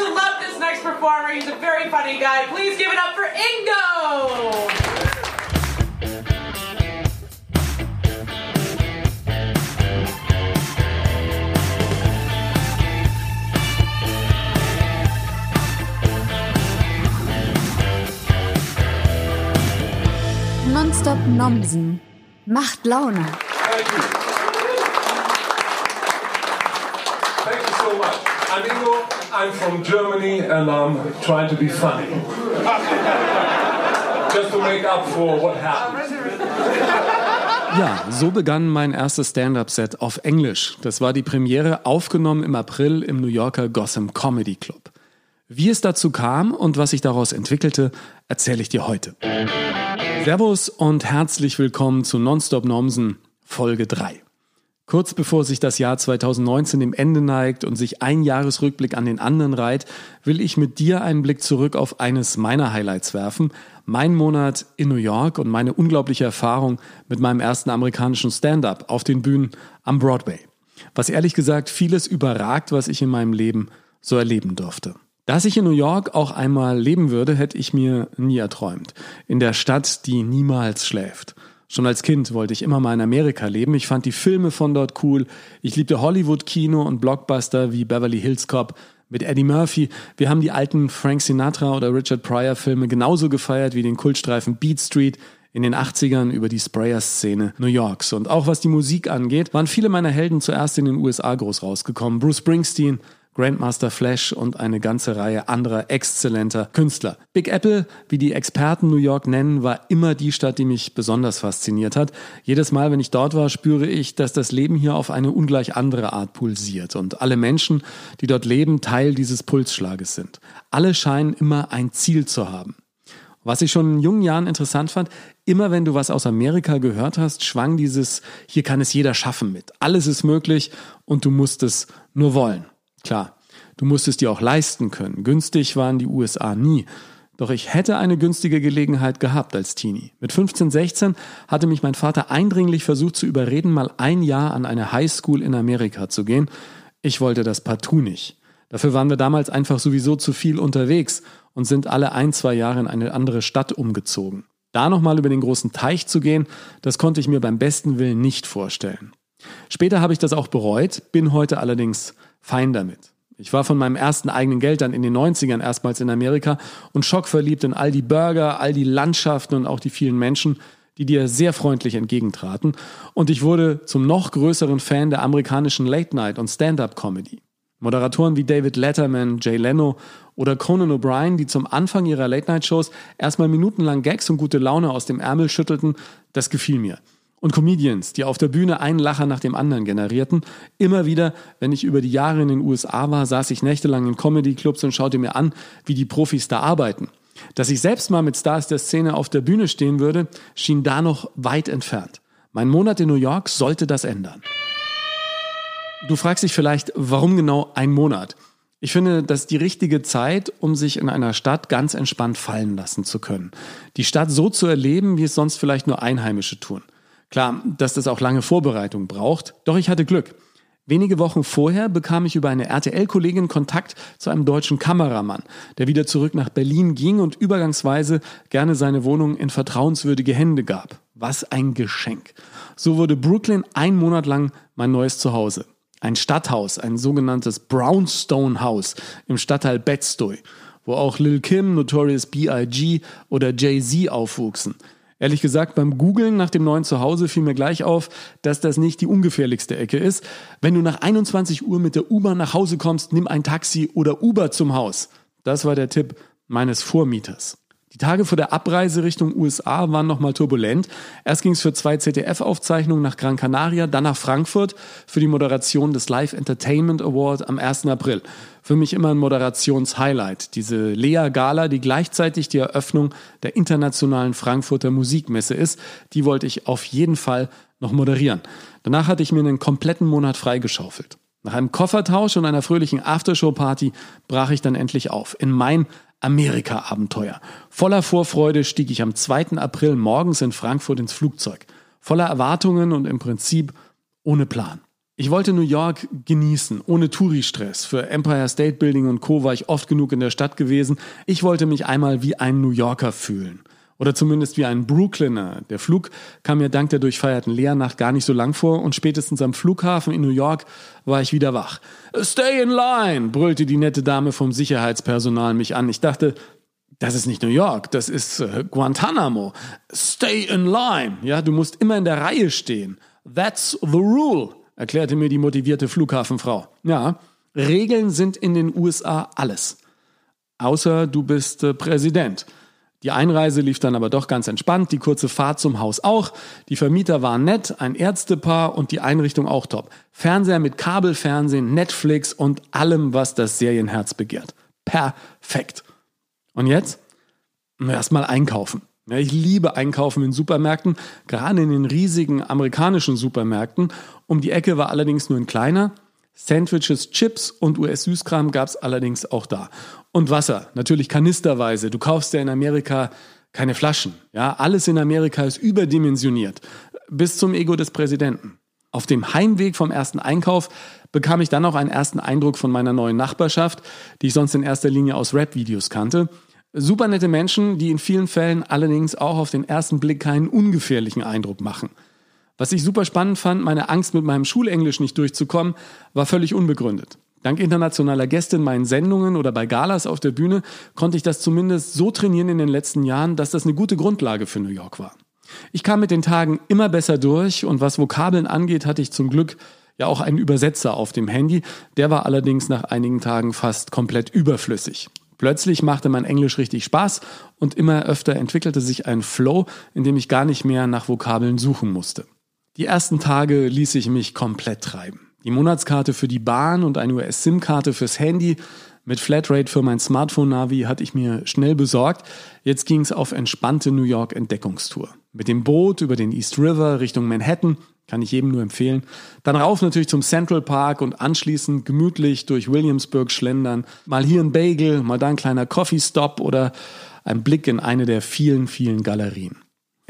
to love this next performer. He's a very funny guy. Please give it up for Ingo! Nonstop Nomsen macht Laune. Thank you. Thank you so much. I'm Ingo. I'm from Germany and I'm trying to be funny. Just to make up for what happened. Ja, so begann mein erstes Stand-up-Set auf Englisch. Das war die Premiere, aufgenommen im April im New Yorker Gotham Comedy Club. Wie es dazu kam und was sich daraus entwickelte, erzähle ich dir heute. Servus und herzlich willkommen zu Nonstop Nomsen Folge 3. Kurz bevor sich das Jahr 2019 dem Ende neigt und sich ein Jahresrückblick an den anderen reiht, will ich mit dir einen Blick zurück auf eines meiner Highlights werfen, mein Monat in New York und meine unglaubliche Erfahrung mit meinem ersten amerikanischen Stand-up auf den Bühnen am Broadway. Was ehrlich gesagt vieles überragt, was ich in meinem Leben so erleben durfte. Dass ich in New York auch einmal leben würde, hätte ich mir nie erträumt. In der Stadt, die niemals schläft. Schon als Kind wollte ich immer mal in Amerika leben. Ich fand die Filme von dort cool. Ich liebte Hollywood-Kino und Blockbuster wie Beverly Hills Cop mit Eddie Murphy. Wir haben die alten Frank Sinatra oder Richard Pryor Filme genauso gefeiert wie den Kultstreifen Beat Street in den 80ern über die Sprayer-Szene New Yorks. Und auch was die Musik angeht, waren viele meiner Helden zuerst in den USA groß rausgekommen. Bruce Springsteen, Grandmaster Flash und eine ganze Reihe anderer exzellenter Künstler. Big Apple, wie die Experten New York nennen, war immer die Stadt, die mich besonders fasziniert hat. Jedes Mal, wenn ich dort war, spüre ich, dass das Leben hier auf eine ungleich andere Art pulsiert und alle Menschen, die dort leben, Teil dieses Pulsschlages sind. Alle scheinen immer ein Ziel zu haben. Was ich schon in jungen Jahren interessant fand, immer wenn du was aus Amerika gehört hast, schwang dieses, hier kann es jeder schaffen mit. Alles ist möglich und du musst es nur wollen. Klar, du musst es dir auch leisten können. Günstig waren die USA nie. Doch ich hätte eine günstige Gelegenheit gehabt als Teenie. Mit 15, 16 hatte mich mein Vater eindringlich versucht zu überreden, mal ein Jahr an eine Highschool in Amerika zu gehen. Ich wollte das partout nicht. Dafür waren wir damals einfach sowieso zu viel unterwegs und sind alle ein, zwei Jahre in eine andere Stadt umgezogen. Da nochmal über den großen Teich zu gehen, das konnte ich mir beim besten Willen nicht vorstellen. Später habe ich das auch bereut, bin heute allerdings fein damit. Ich war von meinem ersten eigenen Geld dann in den 90ern erstmals in Amerika und schockverliebt in all die Burger, all die Landschaften und auch die vielen Menschen, die dir sehr freundlich entgegentraten. Und ich wurde zum noch größeren Fan der amerikanischen Late Night und Stand-up-Comedy. Moderatoren wie David Letterman, Jay Leno oder Conan O'Brien, die zum Anfang ihrer Late-Night-Shows erstmal minutenlang Gags und gute Laune aus dem Ärmel schüttelten, das gefiel mir und Comedians, die auf der Bühne einen Lacher nach dem anderen generierten. Immer wieder, wenn ich über die Jahre in den USA war, saß ich nächtelang in Comedy-Clubs und schaute mir an, wie die Profis da arbeiten. Dass ich selbst mal mit Stars der Szene auf der Bühne stehen würde, schien da noch weit entfernt. Mein Monat in New York sollte das ändern. Du fragst dich vielleicht, warum genau ein Monat? Ich finde, das ist die richtige Zeit, um sich in einer Stadt ganz entspannt fallen lassen zu können. Die Stadt so zu erleben, wie es sonst vielleicht nur Einheimische tun. Klar, dass das auch lange Vorbereitung braucht, doch ich hatte Glück. Wenige Wochen vorher bekam ich über eine RTL-Kollegin Kontakt zu einem deutschen Kameramann, der wieder zurück nach Berlin ging und übergangsweise gerne seine Wohnung in vertrauenswürdige Hände gab. Was ein Geschenk. So wurde Brooklyn ein Monat lang mein neues Zuhause. Ein Stadthaus, ein sogenanntes Brownstone House im Stadtteil Bed-Stuy, wo auch Lil Kim, Notorious B.I.G. oder Jay-Z aufwuchsen. Ehrlich gesagt, beim Googlen nach dem neuen Zuhause fiel mir gleich auf, dass das nicht die ungefährlichste Ecke ist. Wenn du nach 21 Uhr mit der U-Bahn nach Hause kommst, nimm ein Taxi oder Uber zum Haus. Das war der Tipp meines Vormieters. Die Tage vor der Abreise Richtung USA waren nochmal turbulent. Erst ging es für zwei ZDF-Aufzeichnungen nach Gran Canaria, dann nach Frankfurt für die Moderation des Live Entertainment Award am 1. April. Für mich immer ein Moderationshighlight. Diese Lea Gala, die gleichzeitig die Eröffnung der internationalen Frankfurter Musikmesse ist, die wollte ich auf jeden Fall noch moderieren. Danach hatte ich mir einen kompletten Monat freigeschaufelt. Nach einem Koffertausch und einer fröhlichen Aftershow-Party brach ich dann endlich auf in mein Amerika-Abenteuer. Voller Vorfreude stieg ich am 2. April morgens in Frankfurt ins Flugzeug. Voller Erwartungen und im Prinzip ohne Plan. Ich wollte New York genießen, ohne Touri-Stress. Für Empire State Building und Co. war ich oft genug in der Stadt gewesen. Ich wollte mich einmal wie ein New Yorker fühlen. Oder zumindest wie ein Brooklyner. Der Flug kam mir dank der durchfeierten Leernacht gar nicht so lang vor und spätestens am Flughafen in New York war ich wieder wach. Stay in line, brüllte die nette Dame vom Sicherheitspersonal mich an. Ich dachte, das ist nicht New York, das ist äh, Guantanamo. Stay in line. Ja, du musst immer in der Reihe stehen. That's the rule erklärte mir die motivierte Flughafenfrau. Ja, Regeln sind in den USA alles. Außer du bist äh, Präsident. Die Einreise lief dann aber doch ganz entspannt, die kurze Fahrt zum Haus auch. Die Vermieter waren nett, ein Ärztepaar und die Einrichtung auch top. Fernseher mit Kabelfernsehen, Netflix und allem, was das Serienherz begehrt. Perfekt. Und jetzt? Erstmal einkaufen. Ich liebe Einkaufen in Supermärkten, gerade in den riesigen amerikanischen Supermärkten. Um die Ecke war allerdings nur ein kleiner. Sandwiches, Chips und US-Süßkram gab es allerdings auch da. Und Wasser, natürlich kanisterweise. Du kaufst ja in Amerika keine Flaschen. Ja, alles in Amerika ist überdimensioniert. Bis zum Ego des Präsidenten. Auf dem Heimweg vom ersten Einkauf bekam ich dann auch einen ersten Eindruck von meiner neuen Nachbarschaft, die ich sonst in erster Linie aus Rap-Videos kannte. Super nette Menschen, die in vielen Fällen allerdings auch auf den ersten Blick keinen ungefährlichen Eindruck machen. Was ich super spannend fand, meine Angst mit meinem Schulenglisch nicht durchzukommen, war völlig unbegründet. Dank internationaler Gäste in meinen Sendungen oder bei Galas auf der Bühne konnte ich das zumindest so trainieren in den letzten Jahren, dass das eine gute Grundlage für New York war. Ich kam mit den Tagen immer besser durch und was Vokabeln angeht, hatte ich zum Glück ja auch einen Übersetzer auf dem Handy. Der war allerdings nach einigen Tagen fast komplett überflüssig. Plötzlich machte mein Englisch richtig Spaß und immer öfter entwickelte sich ein Flow, in dem ich gar nicht mehr nach Vokabeln suchen musste. Die ersten Tage ließ ich mich komplett treiben. Die Monatskarte für die Bahn und eine US-SIM-Karte fürs Handy mit Flatrate für mein Smartphone-Navi hatte ich mir schnell besorgt. Jetzt ging es auf entspannte New York-Entdeckungstour. Mit dem Boot über den East River Richtung Manhattan kann ich jedem nur empfehlen. Dann rauf natürlich zum Central Park und anschließend gemütlich durch Williamsburg schlendern. Mal hier ein Bagel, mal da ein kleiner Coffee Stop oder ein Blick in eine der vielen, vielen Galerien.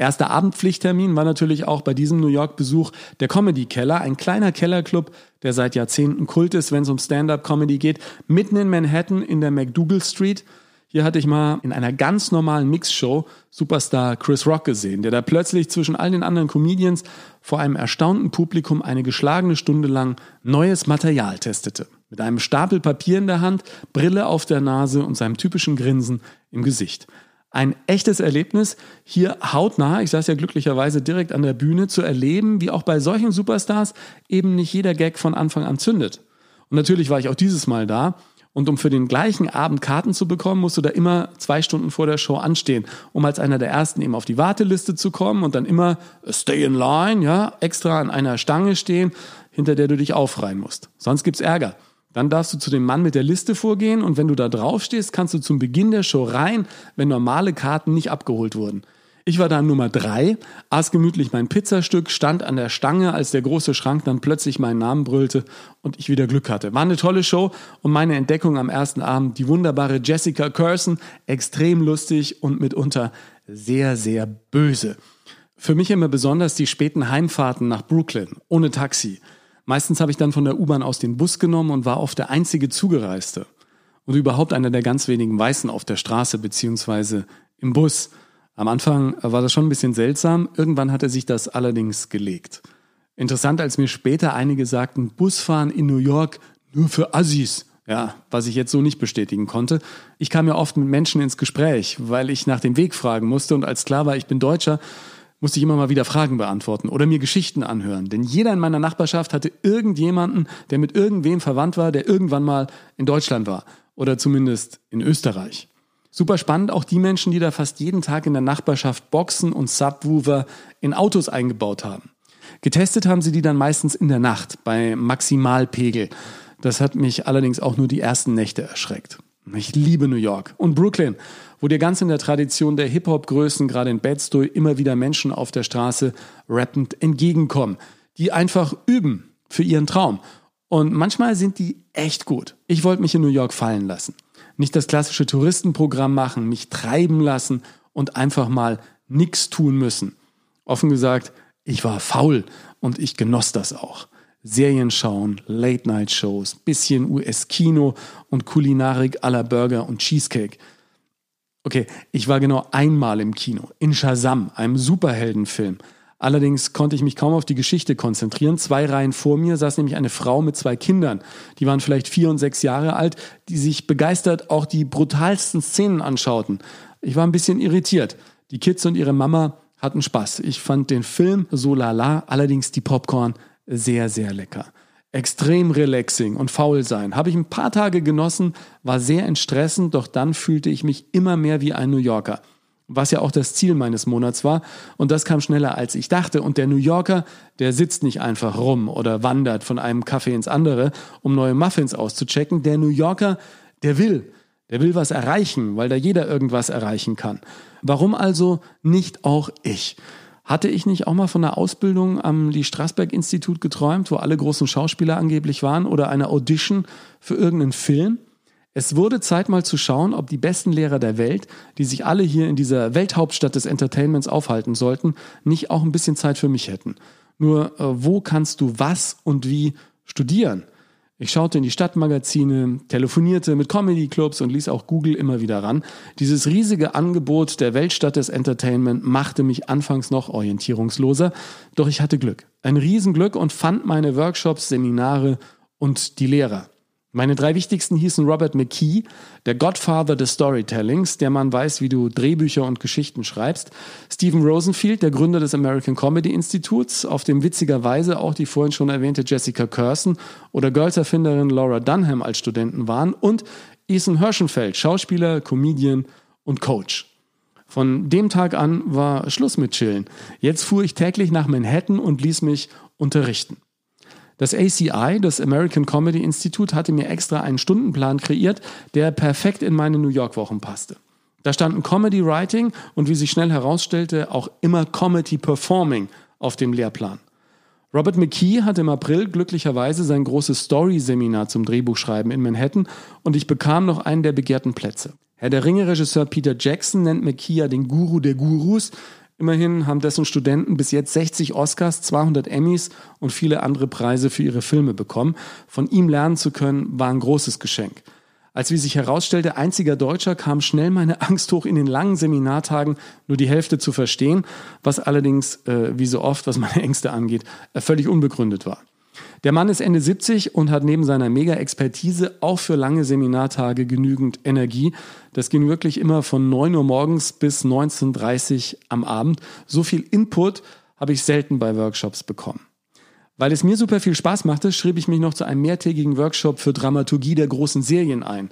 Erster Abendpflichttermin war natürlich auch bei diesem New York-Besuch der Comedy Keller, ein kleiner Kellerclub, der seit Jahrzehnten Kult ist, wenn es um Stand-up-Comedy geht, mitten in Manhattan in der McDougal Street. Hier hatte ich mal in einer ganz normalen Mixshow Superstar Chris Rock gesehen, der da plötzlich zwischen all den anderen Comedians vor einem erstaunten Publikum eine geschlagene Stunde lang neues Material testete. Mit einem Stapel Papier in der Hand, Brille auf der Nase und seinem typischen Grinsen im Gesicht. Ein echtes Erlebnis, hier hautnah, ich saß ja glücklicherweise direkt an der Bühne, zu erleben, wie auch bei solchen Superstars eben nicht jeder Gag von Anfang an zündet. Und natürlich war ich auch dieses Mal da und um für den gleichen Abend Karten zu bekommen, musst du da immer zwei Stunden vor der Show anstehen, um als einer der ersten eben auf die Warteliste zu kommen und dann immer stay in line, ja, extra an einer Stange stehen, hinter der du dich aufreihen musst. Sonst gibt's Ärger. Dann darfst du zu dem Mann mit der Liste vorgehen und wenn du da drauf stehst, kannst du zum Beginn der Show rein, wenn normale Karten nicht abgeholt wurden. Ich war da Nummer drei, aß gemütlich mein Pizzastück, stand an der Stange, als der große Schrank dann plötzlich meinen Namen brüllte und ich wieder Glück hatte. War eine tolle Show und meine Entdeckung am ersten Abend, die wunderbare Jessica Curson, extrem lustig und mitunter sehr, sehr böse. Für mich immer besonders die späten Heimfahrten nach Brooklyn, ohne Taxi. Meistens habe ich dann von der U-Bahn aus den Bus genommen und war oft der einzige Zugereiste. Und überhaupt einer der ganz wenigen Weißen auf der Straße beziehungsweise im Bus. Am Anfang war das schon ein bisschen seltsam, irgendwann hat er sich das allerdings gelegt. Interessant, als mir später einige sagten, Busfahren in New York nur für Assis. Ja, was ich jetzt so nicht bestätigen konnte. Ich kam ja oft mit Menschen ins Gespräch, weil ich nach dem Weg fragen musste und als klar war, ich bin Deutscher, musste ich immer mal wieder Fragen beantworten oder mir Geschichten anhören. Denn jeder in meiner Nachbarschaft hatte irgendjemanden, der mit irgendwem verwandt war, der irgendwann mal in Deutschland war oder zumindest in Österreich. Super spannend auch die Menschen, die da fast jeden Tag in der Nachbarschaft Boxen und Subwoofer in Autos eingebaut haben. Getestet haben sie die dann meistens in der Nacht bei Maximalpegel. Das hat mich allerdings auch nur die ersten Nächte erschreckt. Ich liebe New York und Brooklyn, wo dir ganz in der Tradition der Hip-Hop-Größen, gerade in Bed-Stuy, immer wieder Menschen auf der Straße rappend entgegenkommen, die einfach üben für ihren Traum. Und manchmal sind die echt gut. Ich wollte mich in New York fallen lassen nicht das klassische Touristenprogramm machen, mich treiben lassen und einfach mal nichts tun müssen. Offen gesagt, ich war faul und ich genoss das auch. Serien schauen, Late-Night-Shows, bisschen US-Kino und Kulinarik aller Burger und Cheesecake. Okay, ich war genau einmal im Kino, in Shazam, einem Superheldenfilm. Allerdings konnte ich mich kaum auf die Geschichte konzentrieren. Zwei Reihen vor mir saß nämlich eine Frau mit zwei Kindern. Die waren vielleicht vier und sechs Jahre alt, die sich begeistert auch die brutalsten Szenen anschauten. Ich war ein bisschen irritiert. Die Kids und ihre Mama hatten Spaß. Ich fand den Film so lala, allerdings die Popcorn sehr, sehr lecker. Extrem relaxing und faul sein. Habe ich ein paar Tage genossen, war sehr entstressend, doch dann fühlte ich mich immer mehr wie ein New Yorker was ja auch das Ziel meines Monats war. Und das kam schneller, als ich dachte. Und der New Yorker, der sitzt nicht einfach rum oder wandert von einem Café ins andere, um neue Muffins auszuchecken. Der New Yorker, der will. Der will was erreichen, weil da jeder irgendwas erreichen kann. Warum also nicht auch ich? Hatte ich nicht auch mal von einer Ausbildung am Lee Strasberg Institut geträumt, wo alle großen Schauspieler angeblich waren oder einer Audition für irgendeinen Film? Es wurde Zeit mal zu schauen, ob die besten Lehrer der Welt, die sich alle hier in dieser Welthauptstadt des Entertainments aufhalten sollten, nicht auch ein bisschen Zeit für mich hätten. Nur, äh, wo kannst du was und wie studieren? Ich schaute in die Stadtmagazine, telefonierte mit Comedy-Clubs und ließ auch Google immer wieder ran. Dieses riesige Angebot der Weltstadt des Entertainment machte mich anfangs noch orientierungsloser, doch ich hatte Glück. Ein Riesenglück und fand meine Workshops, Seminare und die Lehrer. Meine drei wichtigsten hießen Robert McKee, der Godfather des Storytellings, der Mann weiß, wie du Drehbücher und Geschichten schreibst, Stephen Rosenfield, der Gründer des American Comedy Institutes, auf dem witzigerweise auch die vorhin schon erwähnte Jessica Curson oder Girls-Erfinderin Laura Dunham als Studenten waren und Ethan Hirschenfeld, Schauspieler, Comedian und Coach. Von dem Tag an war Schluss mit Chillen. Jetzt fuhr ich täglich nach Manhattan und ließ mich unterrichten. Das ACI, das American Comedy Institute, hatte mir extra einen Stundenplan kreiert, der perfekt in meine New York Wochen passte. Da standen Comedy Writing und wie sich schnell herausstellte, auch immer Comedy Performing auf dem Lehrplan. Robert McKee hatte im April glücklicherweise sein großes Story-Seminar zum Drehbuchschreiben in Manhattan und ich bekam noch einen der begehrten Plätze. Herr der Ringe-Regisseur Peter Jackson nennt McKee ja den Guru der Gurus, Immerhin haben dessen Studenten bis jetzt 60 Oscars, 200 Emmys und viele andere Preise für ihre Filme bekommen. Von ihm lernen zu können, war ein großes Geschenk. Als wie sich herausstellte, einziger Deutscher kam schnell meine Angst hoch, in den langen Seminartagen nur die Hälfte zu verstehen, was allerdings, äh, wie so oft, was meine Ängste angeht, äh, völlig unbegründet war. Der Mann ist Ende 70 und hat neben seiner Mega-Expertise auch für lange Seminartage genügend Energie. Das ging wirklich immer von 9 Uhr morgens bis 19.30 Uhr am Abend. So viel Input habe ich selten bei Workshops bekommen. Weil es mir super viel Spaß machte, schrieb ich mich noch zu einem mehrtägigen Workshop für Dramaturgie der großen Serien ein.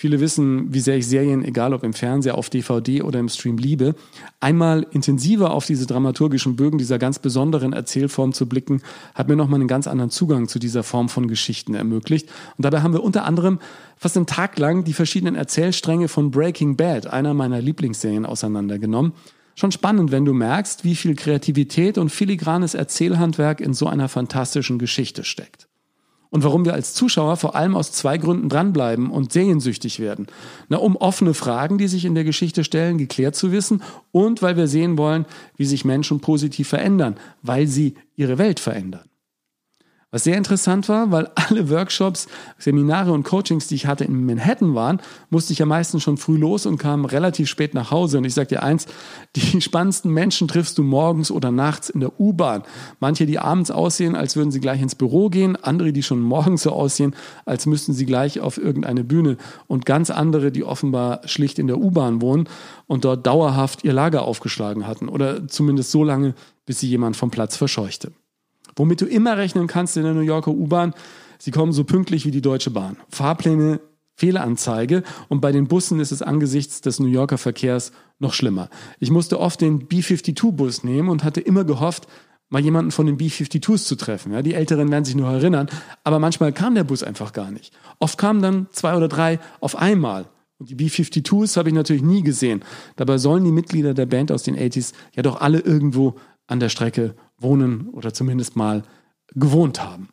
Viele wissen, wie sehr ich Serien, egal ob im Fernseher, auf DVD oder im Stream liebe. Einmal intensiver auf diese dramaturgischen Bögen dieser ganz besonderen Erzählform zu blicken, hat mir nochmal einen ganz anderen Zugang zu dieser Form von Geschichten ermöglicht. Und dabei haben wir unter anderem fast einen Tag lang die verschiedenen Erzählstränge von Breaking Bad, einer meiner Lieblingsserien, auseinandergenommen. Schon spannend, wenn du merkst, wie viel Kreativität und filigranes Erzählhandwerk in so einer fantastischen Geschichte steckt und warum wir als Zuschauer vor allem aus zwei Gründen dranbleiben und seriensüchtig werden. Na, um offene Fragen, die sich in der Geschichte stellen, geklärt zu wissen und weil wir sehen wollen, wie sich Menschen positiv verändern, weil sie ihre Welt verändern. Was sehr interessant war, weil alle Workshops, Seminare und Coachings, die ich hatte in Manhattan waren, musste ich ja meistens schon früh los und kam relativ spät nach Hause. Und ich sag dir eins, die spannendsten Menschen triffst du morgens oder nachts in der U-Bahn. Manche, die abends aussehen, als würden sie gleich ins Büro gehen, andere, die schon morgens so aussehen, als müssten sie gleich auf irgendeine Bühne. Und ganz andere, die offenbar schlicht in der U-Bahn wohnen und dort dauerhaft ihr Lager aufgeschlagen hatten. Oder zumindest so lange, bis sie jemand vom Platz verscheuchte. Womit du immer rechnen kannst in der New Yorker U-Bahn, sie kommen so pünktlich wie die Deutsche Bahn. Fahrpläne, Fehlanzeige und bei den Bussen ist es angesichts des New Yorker Verkehrs noch schlimmer. Ich musste oft den B-52-Bus nehmen und hatte immer gehofft, mal jemanden von den B-52s zu treffen. Ja, die Älteren werden sich nur erinnern, aber manchmal kam der Bus einfach gar nicht. Oft kamen dann zwei oder drei auf einmal. Und die B-52s habe ich natürlich nie gesehen. Dabei sollen die Mitglieder der Band aus den 80s ja doch alle irgendwo an der Strecke wohnen oder zumindest mal gewohnt haben.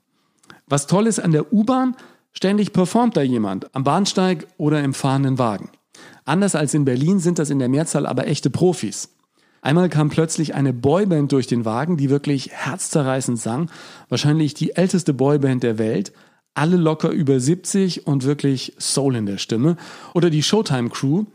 Was toll ist an der U-Bahn, ständig performt da jemand am Bahnsteig oder im fahrenden Wagen. Anders als in Berlin sind das in der Mehrzahl aber echte Profis. Einmal kam plötzlich eine Boyband durch den Wagen, die wirklich herzzerreißend sang. Wahrscheinlich die älteste Boyband der Welt. Alle locker über 70 und wirklich Soul in der Stimme. Oder die Showtime Crew,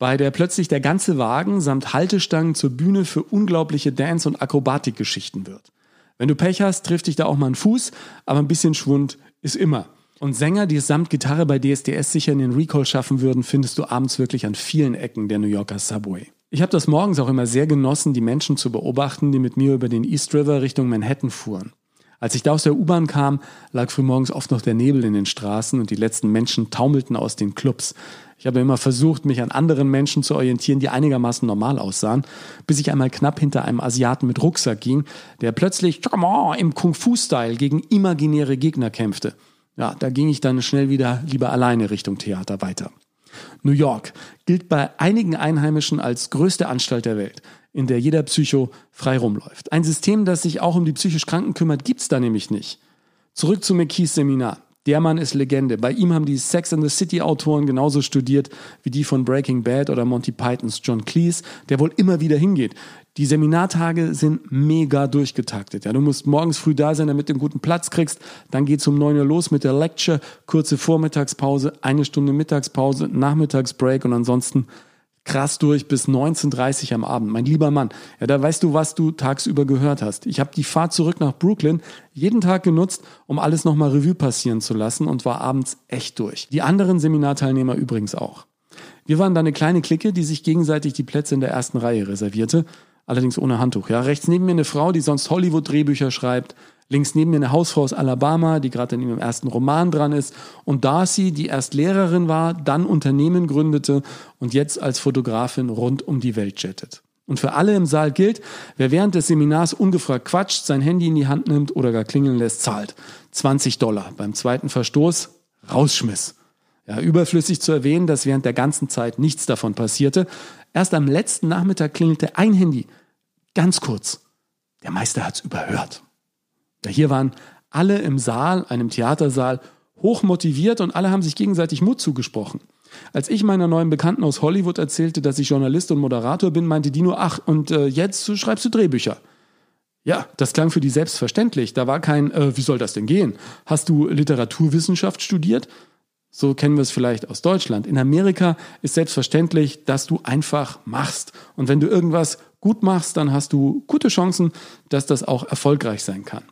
bei der plötzlich der ganze Wagen samt Haltestangen zur Bühne für unglaubliche Dance- und Akrobatikgeschichten wird. Wenn du Pech hast, trifft dich da auch mal ein Fuß, aber ein bisschen Schwund ist immer. Und Sänger, die es samt Gitarre bei DSDS sicher in den Recall schaffen würden, findest du abends wirklich an vielen Ecken der New Yorker Subway. Ich habe das morgens auch immer sehr genossen, die Menschen zu beobachten, die mit mir über den East River Richtung Manhattan fuhren. Als ich da aus der U-Bahn kam, lag frühmorgens oft noch der Nebel in den Straßen und die letzten Menschen taumelten aus den Clubs. Ich habe immer versucht, mich an anderen Menschen zu orientieren, die einigermaßen normal aussahen, bis ich einmal knapp hinter einem Asiaten mit Rucksack ging, der plötzlich im Kung-Fu-Style gegen imaginäre Gegner kämpfte. Ja, da ging ich dann schnell wieder lieber alleine Richtung Theater weiter. New York gilt bei einigen Einheimischen als größte Anstalt der Welt, in der jeder Psycho frei rumläuft. Ein System, das sich auch um die psychisch Kranken kümmert, gibt's da nämlich nicht. Zurück zu McKees Seminar. Der Mann ist Legende. Bei ihm haben die Sex and the City Autoren genauso studiert wie die von Breaking Bad oder Monty Pythons John Cleese, der wohl immer wieder hingeht. Die Seminartage sind mega durchgetaktet. Ja, du musst morgens früh da sein, damit du einen guten Platz kriegst. Dann geht's um neun Uhr los mit der Lecture, kurze Vormittagspause, eine Stunde Mittagspause, Nachmittagsbreak und ansonsten krass durch bis 19.30 am Abend. Mein lieber Mann, ja, da weißt du, was du tagsüber gehört hast. Ich habe die Fahrt zurück nach Brooklyn jeden Tag genutzt, um alles nochmal Revue passieren zu lassen und war abends echt durch. Die anderen Seminarteilnehmer übrigens auch. Wir waren da eine kleine Clique, die sich gegenseitig die Plätze in der ersten Reihe reservierte allerdings ohne Handtuch. Ja, rechts neben mir eine Frau, die sonst Hollywood-Drehbücher schreibt. Links neben mir eine Hausfrau aus Alabama, die gerade in ihrem ersten Roman dran ist. Und Darcy, die erst Lehrerin war, dann Unternehmen gründete und jetzt als Fotografin rund um die Welt jettet. Und für alle im Saal gilt, wer während des Seminars ungefragt quatscht, sein Handy in die Hand nimmt oder gar klingeln lässt, zahlt 20 Dollar. Beim zweiten Verstoß Rausschmiss. Ja, überflüssig zu erwähnen, dass während der ganzen Zeit nichts davon passierte. Erst am letzten Nachmittag klingelte ein Handy Ganz kurz, der Meister hat's überhört. Hier waren alle im Saal, einem Theatersaal, hoch motiviert und alle haben sich gegenseitig Mut zugesprochen. Als ich meiner neuen Bekannten aus Hollywood erzählte, dass ich Journalist und Moderator bin, meinte die nur, ach, und äh, jetzt schreibst du Drehbücher. Ja, das klang für die selbstverständlich. Da war kein, äh, wie soll das denn gehen? Hast du Literaturwissenschaft studiert? So kennen wir es vielleicht aus Deutschland. In Amerika ist selbstverständlich, dass du einfach machst. Und wenn du irgendwas gut machst, dann hast du gute Chancen, dass das auch erfolgreich sein kann.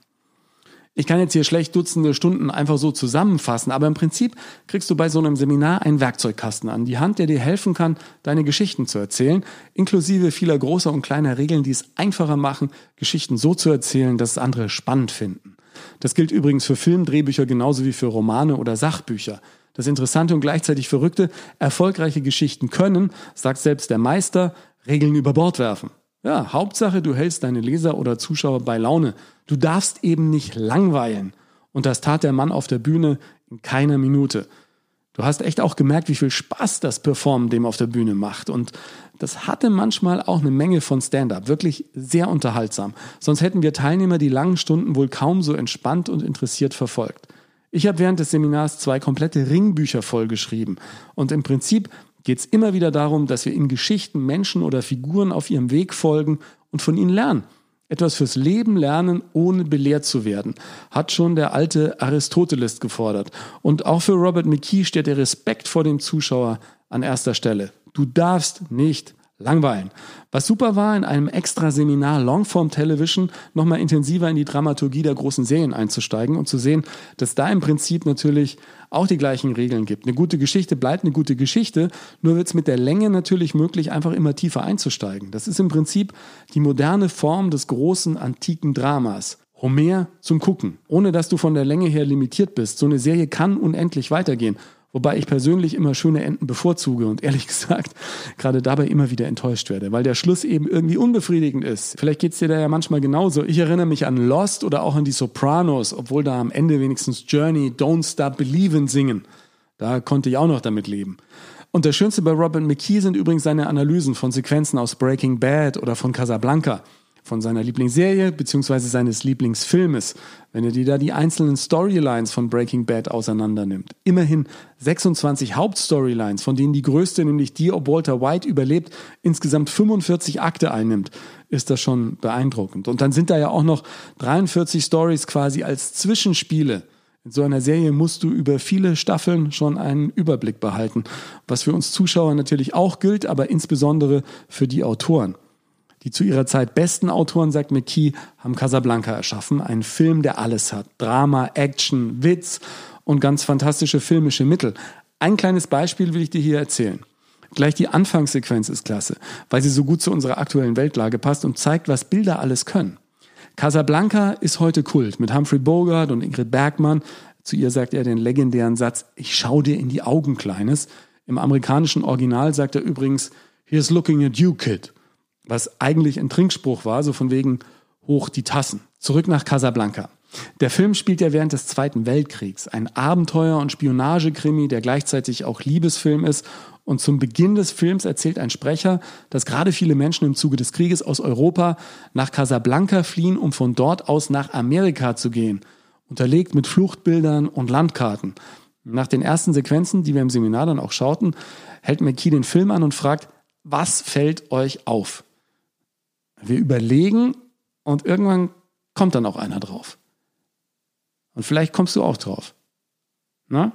Ich kann jetzt hier schlecht Dutzende Stunden einfach so zusammenfassen, aber im Prinzip kriegst du bei so einem Seminar einen Werkzeugkasten an die Hand, der dir helfen kann, deine Geschichten zu erzählen, inklusive vieler großer und kleiner Regeln, die es einfacher machen, Geschichten so zu erzählen, dass es andere spannend finden. Das gilt übrigens für Filmdrehbücher genauso wie für Romane oder Sachbücher. Das Interessante und gleichzeitig Verrückte, erfolgreiche Geschichten können, sagt selbst der Meister, Regeln über Bord werfen. Ja, Hauptsache, du hältst deine Leser oder Zuschauer bei Laune. Du darfst eben nicht langweilen. Und das tat der Mann auf der Bühne in keiner Minute. Du hast echt auch gemerkt, wie viel Spaß das Performen dem auf der Bühne macht. Und das hatte manchmal auch eine Menge von Stand-up. Wirklich sehr unterhaltsam. Sonst hätten wir Teilnehmer die langen Stunden wohl kaum so entspannt und interessiert verfolgt. Ich habe während des Seminars zwei komplette Ringbücher vollgeschrieben. Und im Prinzip geht es immer wieder darum, dass wir in Geschichten Menschen oder Figuren auf ihrem Weg folgen und von ihnen lernen. Etwas fürs Leben lernen, ohne belehrt zu werden, hat schon der alte Aristoteles gefordert. Und auch für Robert McKee steht der Respekt vor dem Zuschauer an erster Stelle. Du darfst nicht langweilen. Was super war, in einem extra Seminar Longform Television nochmal intensiver in die Dramaturgie der großen Serien einzusteigen und zu sehen, dass da im Prinzip natürlich auch die gleichen Regeln gibt. Eine gute Geschichte bleibt eine gute Geschichte, nur wird es mit der Länge natürlich möglich, einfach immer tiefer einzusteigen. Das ist im Prinzip die moderne Form des großen antiken Dramas. Homer zum Gucken, ohne dass du von der Länge her limitiert bist. So eine Serie kann unendlich weitergehen. Wobei ich persönlich immer schöne Enden bevorzuge und ehrlich gesagt gerade dabei immer wieder enttäuscht werde, weil der Schluss eben irgendwie unbefriedigend ist. Vielleicht geht's dir da ja manchmal genauso. Ich erinnere mich an Lost oder auch an die Sopranos, obwohl da am Ende wenigstens Journey, Don't Stop Believin' singen. Da konnte ich auch noch damit leben. Und das Schönste bei Robin McKee sind übrigens seine Analysen von Sequenzen aus Breaking Bad oder von Casablanca. Von seiner Lieblingsserie bzw. seines Lieblingsfilmes, wenn er dir da die einzelnen Storylines von Breaking Bad auseinandernimmt. Immerhin 26 Hauptstorylines, von denen die größte, nämlich die, ob Walter White überlebt, insgesamt 45 Akte einnimmt, ist das schon beeindruckend. Und dann sind da ja auch noch 43 Stories quasi als Zwischenspiele. In so einer Serie musst du über viele Staffeln schon einen Überblick behalten, was für uns Zuschauer natürlich auch gilt, aber insbesondere für die Autoren. Die zu ihrer Zeit besten Autoren, sagt McKee, haben Casablanca erschaffen. Ein Film, der alles hat. Drama, Action, Witz und ganz fantastische filmische Mittel. Ein kleines Beispiel will ich dir hier erzählen. Gleich die Anfangssequenz ist klasse, weil sie so gut zu unserer aktuellen Weltlage passt und zeigt, was Bilder alles können. Casablanca ist heute Kult mit Humphrey Bogart und Ingrid Bergmann. Zu ihr sagt er den legendären Satz, ich schau dir in die Augen, Kleines. Im amerikanischen Original sagt er übrigens, here's looking at you, kid was eigentlich ein Trinkspruch war, so von wegen hoch die Tassen. Zurück nach Casablanca. Der Film spielt ja während des Zweiten Weltkriegs. Ein Abenteuer- und Spionagekrimi, der gleichzeitig auch Liebesfilm ist. Und zum Beginn des Films erzählt ein Sprecher, dass gerade viele Menschen im Zuge des Krieges aus Europa nach Casablanca fliehen, um von dort aus nach Amerika zu gehen. Unterlegt mit Fluchtbildern und Landkarten. Nach den ersten Sequenzen, die wir im Seminar dann auch schauten, hält McKee den Film an und fragt, was fällt euch auf? Wir überlegen und irgendwann kommt dann auch einer drauf. Und vielleicht kommst du auch drauf. Na?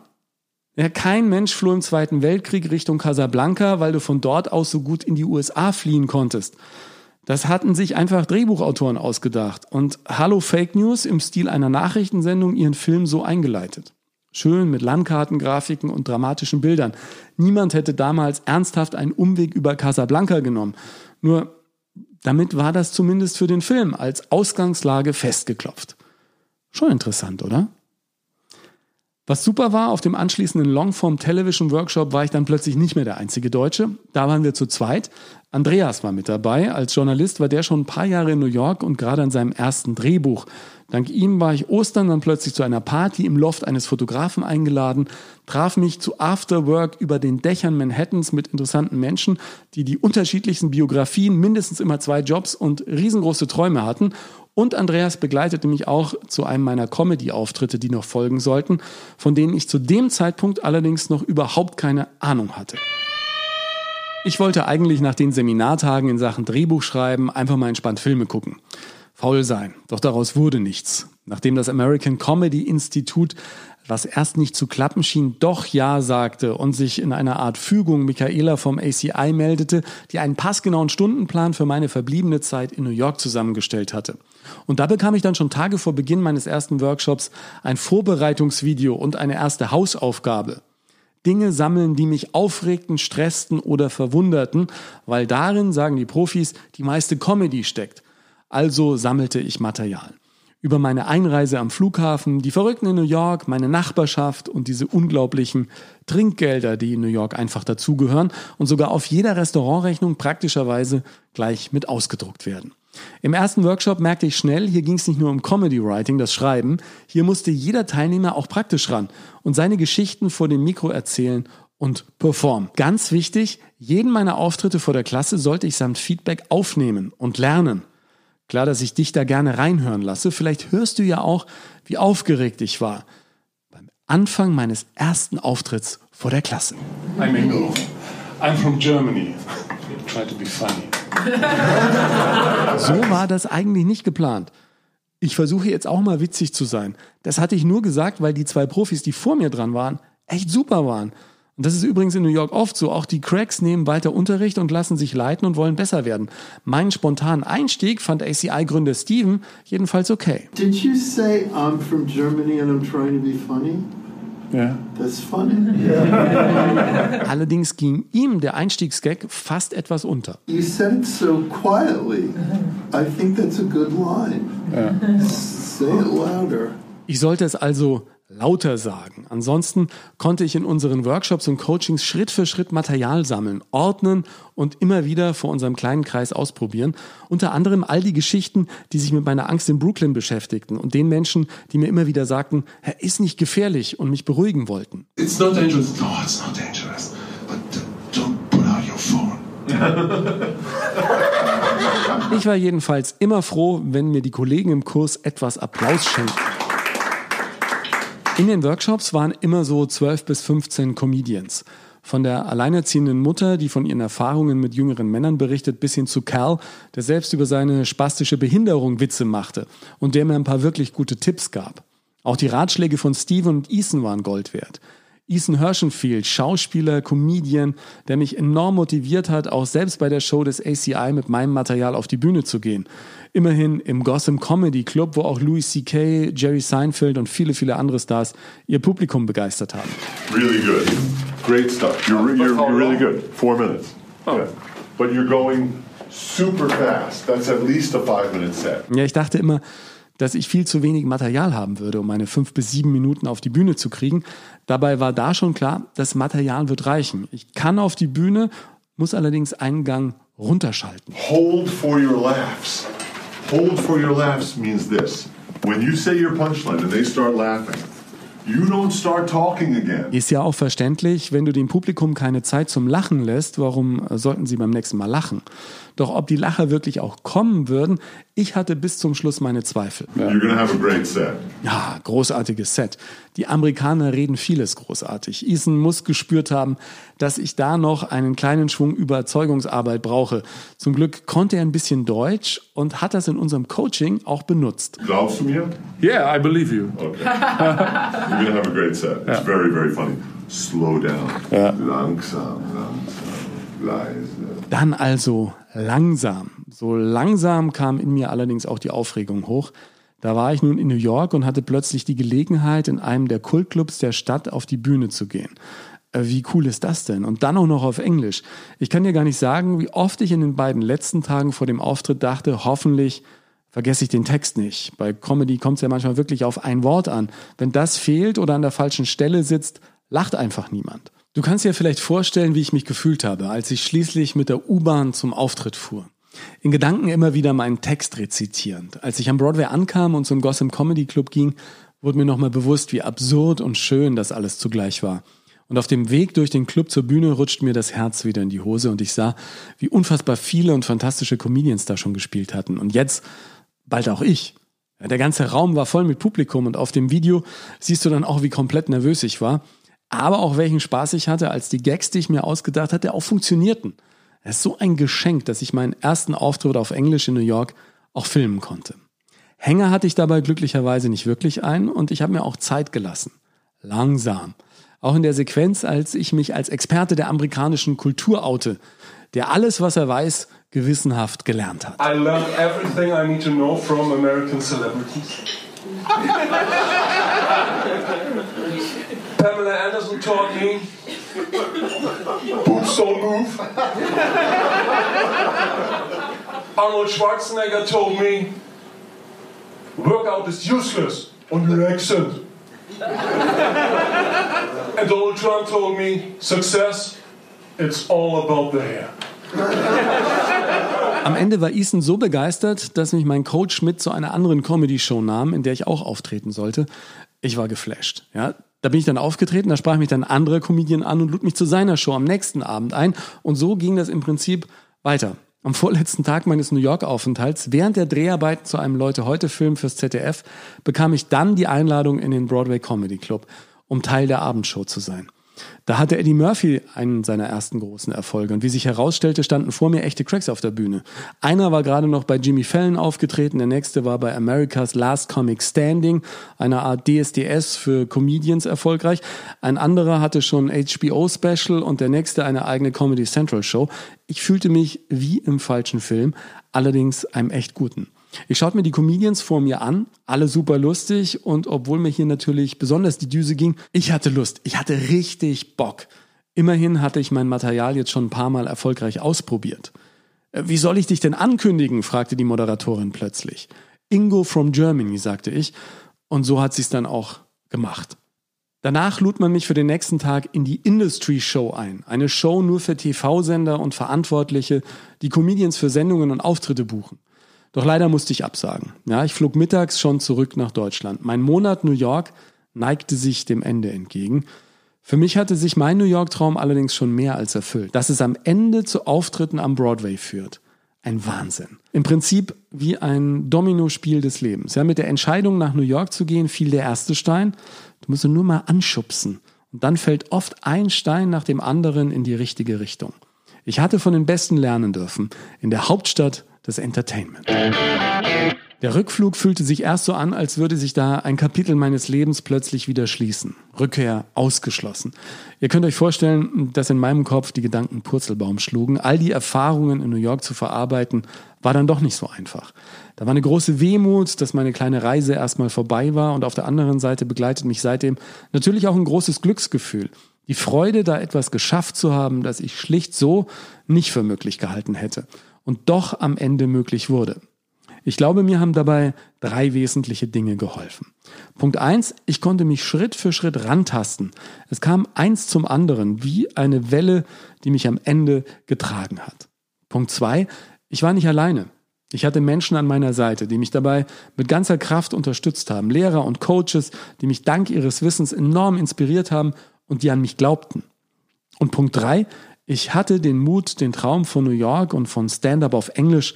Ja, kein Mensch floh im Zweiten Weltkrieg Richtung Casablanca, weil du von dort aus so gut in die USA fliehen konntest. Das hatten sich einfach Drehbuchautoren ausgedacht und Hallo Fake News im Stil einer Nachrichtensendung ihren Film so eingeleitet. Schön mit Landkartengrafiken und dramatischen Bildern. Niemand hätte damals ernsthaft einen Umweg über Casablanca genommen. Nur damit war das zumindest für den Film als Ausgangslage festgeklopft. Schon interessant, oder? Was super war, auf dem anschließenden Longform Television Workshop war ich dann plötzlich nicht mehr der einzige Deutsche. Da waren wir zu zweit. Andreas war mit dabei. Als Journalist war der schon ein paar Jahre in New York und gerade an seinem ersten Drehbuch. Dank ihm war ich Ostern dann plötzlich zu einer Party im Loft eines Fotografen eingeladen, traf mich zu Afterwork über den Dächern Manhattans mit interessanten Menschen, die die unterschiedlichsten Biografien, mindestens immer zwei Jobs und riesengroße Träume hatten und Andreas begleitete mich auch zu einem meiner Comedy-Auftritte, die noch folgen sollten, von denen ich zu dem Zeitpunkt allerdings noch überhaupt keine Ahnung hatte. Ich wollte eigentlich nach den Seminartagen in Sachen Drehbuchschreiben einfach mal entspannt Filme gucken. Faul sein. Doch daraus wurde nichts. Nachdem das American Comedy Institute was erst nicht zu klappen schien, doch Ja sagte und sich in einer Art Fügung Michaela vom ACI meldete, die einen passgenauen Stundenplan für meine verbliebene Zeit in New York zusammengestellt hatte. Und da bekam ich dann schon Tage vor Beginn meines ersten Workshops ein Vorbereitungsvideo und eine erste Hausaufgabe. Dinge sammeln, die mich aufregten, stressten oder verwunderten, weil darin, sagen die Profis, die meiste Comedy steckt. Also sammelte ich Material über meine Einreise am Flughafen, die Verrückten in New York, meine Nachbarschaft und diese unglaublichen Trinkgelder, die in New York einfach dazugehören und sogar auf jeder Restaurantrechnung praktischerweise gleich mit ausgedruckt werden. Im ersten Workshop merkte ich schnell, hier ging es nicht nur um Comedy Writing, das Schreiben, hier musste jeder Teilnehmer auch praktisch ran und seine Geschichten vor dem Mikro erzählen und performen. Ganz wichtig, jeden meiner Auftritte vor der Klasse sollte ich samt Feedback aufnehmen und lernen. Klar, dass ich dich da gerne reinhören lasse. Vielleicht hörst du ja auch, wie aufgeregt ich war beim Anfang meines ersten Auftritts vor der Klasse. I'm Ingo. I'm from Germany. Try to be funny. So war das eigentlich nicht geplant. Ich versuche jetzt auch mal witzig zu sein. Das hatte ich nur gesagt, weil die zwei Profis, die vor mir dran waren, echt super waren. Und das ist übrigens in New York oft so. Auch die Cracks nehmen weiter Unterricht und lassen sich leiten und wollen besser werden. Meinen spontanen Einstieg fand ACI-Gründer Steven jedenfalls okay. Did you say I'm from Germany and I'm trying to be funny? Yeah. That's funny. Allerdings ging ihm der Einstiegsgag fast etwas unter. You said it so quietly. I think that's a good line. Say it louder. Ich sollte es also lauter sagen. Ansonsten konnte ich in unseren Workshops und Coachings Schritt für Schritt Material sammeln, ordnen und immer wieder vor unserem kleinen Kreis ausprobieren. Unter anderem all die Geschichten, die sich mit meiner Angst in Brooklyn beschäftigten und den Menschen, die mir immer wieder sagten, er ist nicht gefährlich und mich beruhigen wollten. It's not dangerous. No, it's not dangerous. But don't put out your phone. Ich war jedenfalls immer froh, wenn mir die Kollegen im Kurs etwas Applaus schenkten. In den Workshops waren immer so 12 bis 15 Comedians. Von der alleinerziehenden Mutter, die von ihren Erfahrungen mit jüngeren Männern berichtet, bis hin zu Cal, der selbst über seine spastische Behinderung Witze machte und der mir ein paar wirklich gute Tipps gab. Auch die Ratschläge von Steven und Ethan waren Gold wert. Ethan Herschenfield, Schauspieler, Comedian, der mich enorm motiviert hat, auch selbst bei der Show des ACI mit meinem Material auf die Bühne zu gehen. Immerhin im Gotham Comedy Club, wo auch Louis C.K., Jerry Seinfeld und viele, viele andere Stars ihr Publikum begeistert haben. Really good. Great stuff. You're, you're, you're really good. Four minutes. Oh. Yeah. But you're going super fast. That's at least a five minute set. Ja, ich dachte immer, dass ich viel zu wenig Material haben würde, um meine fünf bis sieben Minuten auf die Bühne zu kriegen. Dabei war da schon klar, das Material wird reichen. Ich kann auf die Bühne, muss allerdings einen Gang runterschalten. Hold for your laughs. Hold for your laughs means this. When you say your punchline and they start laughing, you don't start talking again. Ist ja auch verständlich, wenn du dem Publikum keine Zeit zum Lachen lässt, warum sollten sie beim nächsten Mal lachen? Doch ob die Lacher wirklich auch kommen würden, ich hatte bis zum Schluss meine Zweifel. You're gonna have a great set. Ja, großartiges Set. Die Amerikaner reden vieles großartig. Ethan muss gespürt haben, dass ich da noch einen kleinen Schwung Überzeugungsarbeit brauche. Zum Glück konnte er ein bisschen Deutsch und hat das in unserem Coaching auch benutzt. Glaubst du mir? Yeah, I believe you. Okay. You're gonna have a great set. It's very, very funny. Slow down. Langsam, langsam, leise. Dann also langsam. So langsam kam in mir allerdings auch die Aufregung hoch. Da war ich nun in New York und hatte plötzlich die Gelegenheit, in einem der Kultclubs der Stadt auf die Bühne zu gehen. Äh, Wie cool ist das denn? Und dann auch noch auf Englisch. Ich kann dir gar nicht sagen, wie oft ich in den beiden letzten Tagen vor dem Auftritt dachte, hoffentlich vergesse ich den Text nicht. Bei Comedy kommt es ja manchmal wirklich auf ein Wort an. Wenn das fehlt oder an der falschen Stelle sitzt, lacht einfach niemand. Du kannst dir vielleicht vorstellen, wie ich mich gefühlt habe, als ich schließlich mit der U-Bahn zum Auftritt fuhr. In Gedanken immer wieder meinen Text rezitierend. Als ich am Broadway ankam und zum Gotham Comedy Club ging, wurde mir nochmal bewusst, wie absurd und schön das alles zugleich war. Und auf dem Weg durch den Club zur Bühne rutscht mir das Herz wieder in die Hose und ich sah, wie unfassbar viele und fantastische Comedians da schon gespielt hatten. Und jetzt bald auch ich. Der ganze Raum war voll mit Publikum und auf dem Video siehst du dann auch, wie komplett nervös ich war. Aber auch welchen Spaß ich hatte, als die Gags, die ich mir ausgedacht hatte, auch funktionierten. Es ist so ein Geschenk, dass ich meinen ersten Auftritt auf Englisch in New York auch filmen konnte. Hänger hatte ich dabei glücklicherweise nicht wirklich ein und ich habe mir auch Zeit gelassen. Langsam. Auch in der Sequenz, als ich mich als Experte der amerikanischen Kultur oute, der alles, was er weiß, gewissenhaft gelernt hat. I learned everything I need to know from American celebrities. Pamela Anderson taught me boobs don't move. Arnold Schwarzenegger told me workout is useless on your accent. And Donald Trump told me success, it's all about the hair. Am Ende war Ethan so begeistert, dass mich mein Coach mit zu einer anderen Comedy-Show nahm, in der ich auch auftreten sollte. Ich war geflasht. Ja, da bin ich dann aufgetreten, da sprach mich dann ein anderer Comedian an und lud mich zu seiner Show am nächsten Abend ein. Und so ging das im Prinzip weiter. Am vorletzten Tag meines New York-Aufenthalts, während der Dreharbeiten zu einem Leute-heute-Film fürs ZDF, bekam ich dann die Einladung in den Broadway Comedy Club, um Teil der Abendshow zu sein. Da hatte Eddie Murphy einen seiner ersten großen Erfolge. Und wie sich herausstellte, standen vor mir echte Cracks auf der Bühne. Einer war gerade noch bei Jimmy Fallon aufgetreten, der nächste war bei America's Last Comic Standing, einer Art DSDS für Comedians erfolgreich. Ein anderer hatte schon ein HBO-Special und der nächste eine eigene Comedy Central Show. Ich fühlte mich wie im falschen Film, allerdings einem echt guten. Ich schaute mir die Comedians vor mir an, alle super lustig und obwohl mir hier natürlich besonders die Düse ging, ich hatte Lust, ich hatte richtig Bock. Immerhin hatte ich mein Material jetzt schon ein paar Mal erfolgreich ausprobiert. "Äh, Wie soll ich dich denn ankündigen? fragte die Moderatorin plötzlich. Ingo from Germany, sagte ich, und so hat sie's dann auch gemacht. Danach lud man mich für den nächsten Tag in die Industry Show ein. Eine Show nur für TV-Sender und Verantwortliche, die Comedians für Sendungen und Auftritte buchen. Doch leider musste ich absagen. Ja, ich flog mittags schon zurück nach Deutschland. Mein Monat New York neigte sich dem Ende entgegen. Für mich hatte sich mein New York-Traum allerdings schon mehr als erfüllt. Dass es am Ende zu Auftritten am Broadway führt. ein Wahnsinn. Im Prinzip wie ein Dominospiel des Lebens. Ja, mit der Entscheidung nach New York zu gehen, fiel der erste Stein. Du musst ihn nur mal anschubsen. Und dann fällt oft ein Stein nach dem anderen in die richtige Richtung. Ich hatte von den Besten lernen dürfen. In der Hauptstadt des Entertainment. Der Rückflug fühlte sich erst so an, als würde sich da ein Kapitel meines Lebens plötzlich wieder schließen. Rückkehr ausgeschlossen. Ihr könnt euch vorstellen, dass in meinem Kopf die Gedanken Purzelbaum schlugen. All die Erfahrungen in New York zu verarbeiten, war dann doch nicht so einfach. Da war eine große Wehmut, dass meine kleine Reise erstmal vorbei war und auf der anderen Seite begleitet mich seitdem natürlich auch ein großes Glücksgefühl. Die Freude, da etwas geschafft zu haben, das ich schlicht so nicht für möglich gehalten hätte und doch am Ende möglich wurde. Ich glaube, mir haben dabei drei wesentliche Dinge geholfen. Punkt eins: ich konnte mich Schritt für Schritt rantasten. Es kam eins zum anderen, wie eine Welle, die mich am Ende getragen hat. Punkt zwei: ich war nicht alleine. Ich hatte Menschen an meiner Seite, die mich dabei mit ganzer Kraft unterstützt haben. Lehrer und Coaches, die mich dank ihres Wissens enorm inspiriert haben und die an mich glaubten. Und Punkt drei: ich hatte den Mut, den Traum von New York und von Stand-up auf Englisch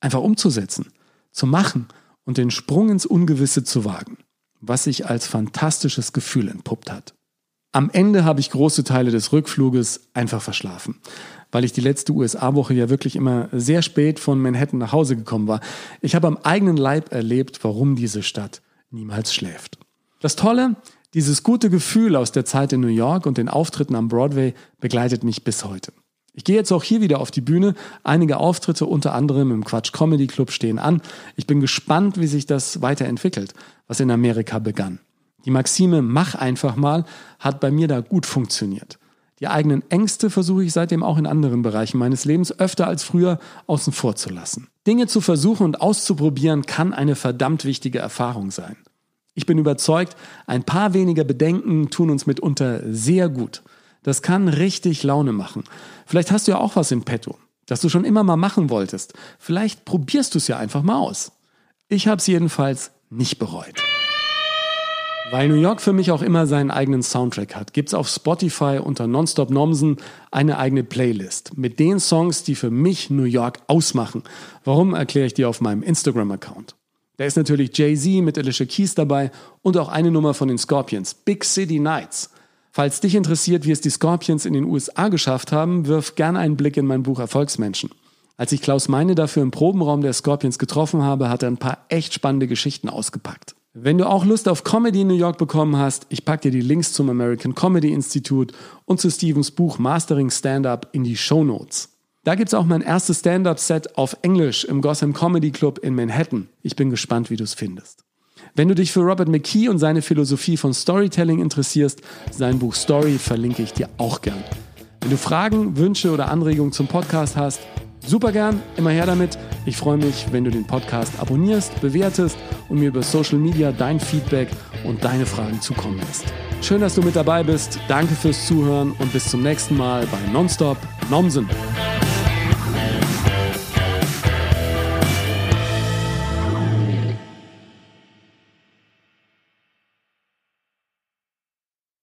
einfach umzusetzen zu machen und den Sprung ins Ungewisse zu wagen, was sich als fantastisches Gefühl entpuppt hat. Am Ende habe ich große Teile des Rückfluges einfach verschlafen, weil ich die letzte USA-Woche ja wirklich immer sehr spät von Manhattan nach Hause gekommen war. Ich habe am eigenen Leib erlebt, warum diese Stadt niemals schläft. Das Tolle, dieses gute Gefühl aus der Zeit in New York und den Auftritten am Broadway begleitet mich bis heute. Ich gehe jetzt auch hier wieder auf die Bühne. Einige Auftritte, unter anderem im Quatsch Comedy Club, stehen an. Ich bin gespannt, wie sich das weiterentwickelt, was in Amerika begann. Die Maxime Mach einfach mal hat bei mir da gut funktioniert. Die eigenen Ängste versuche ich seitdem auch in anderen Bereichen meines Lebens öfter als früher außen vor zu lassen. Dinge zu versuchen und auszuprobieren kann eine verdammt wichtige Erfahrung sein. Ich bin überzeugt, ein paar weniger Bedenken tun uns mitunter sehr gut. Das kann richtig Laune machen. Vielleicht hast du ja auch was im Petto, das du schon immer mal machen wolltest. Vielleicht probierst du es ja einfach mal aus. Ich habe es jedenfalls nicht bereut. Weil New York für mich auch immer seinen eigenen Soundtrack hat, gibt es auf Spotify unter Nonstop Nomsen eine eigene Playlist mit den Songs, die für mich New York ausmachen. Warum erkläre ich dir auf meinem Instagram-Account. Da ist natürlich Jay-Z mit Alicia Keys dabei und auch eine Nummer von den Scorpions, Big City Nights. Falls dich interessiert, wie es die Scorpions in den USA geschafft haben, wirf gerne einen Blick in mein Buch Erfolgsmenschen. Als ich Klaus Meine dafür im Probenraum der Scorpions getroffen habe, hat er ein paar echt spannende Geschichten ausgepackt. Wenn du auch Lust auf Comedy in New York bekommen hast, ich packe dir die Links zum American Comedy Institute und zu Stevens Buch Mastering Stand-Up in die Show Notes. Da gibt's auch mein erstes Stand-Up-Set auf Englisch im Gotham Comedy Club in Manhattan. Ich bin gespannt, wie du es findest. Wenn du dich für Robert McKee und seine Philosophie von Storytelling interessierst, sein Buch Story verlinke ich dir auch gern. Wenn du Fragen, Wünsche oder Anregungen zum Podcast hast, super gern, immer her damit. Ich freue mich, wenn du den Podcast abonnierst, bewertest und mir über Social Media dein Feedback und deine Fragen zukommen lässt. Schön, dass du mit dabei bist. Danke fürs Zuhören und bis zum nächsten Mal bei Nonstop Nomsen.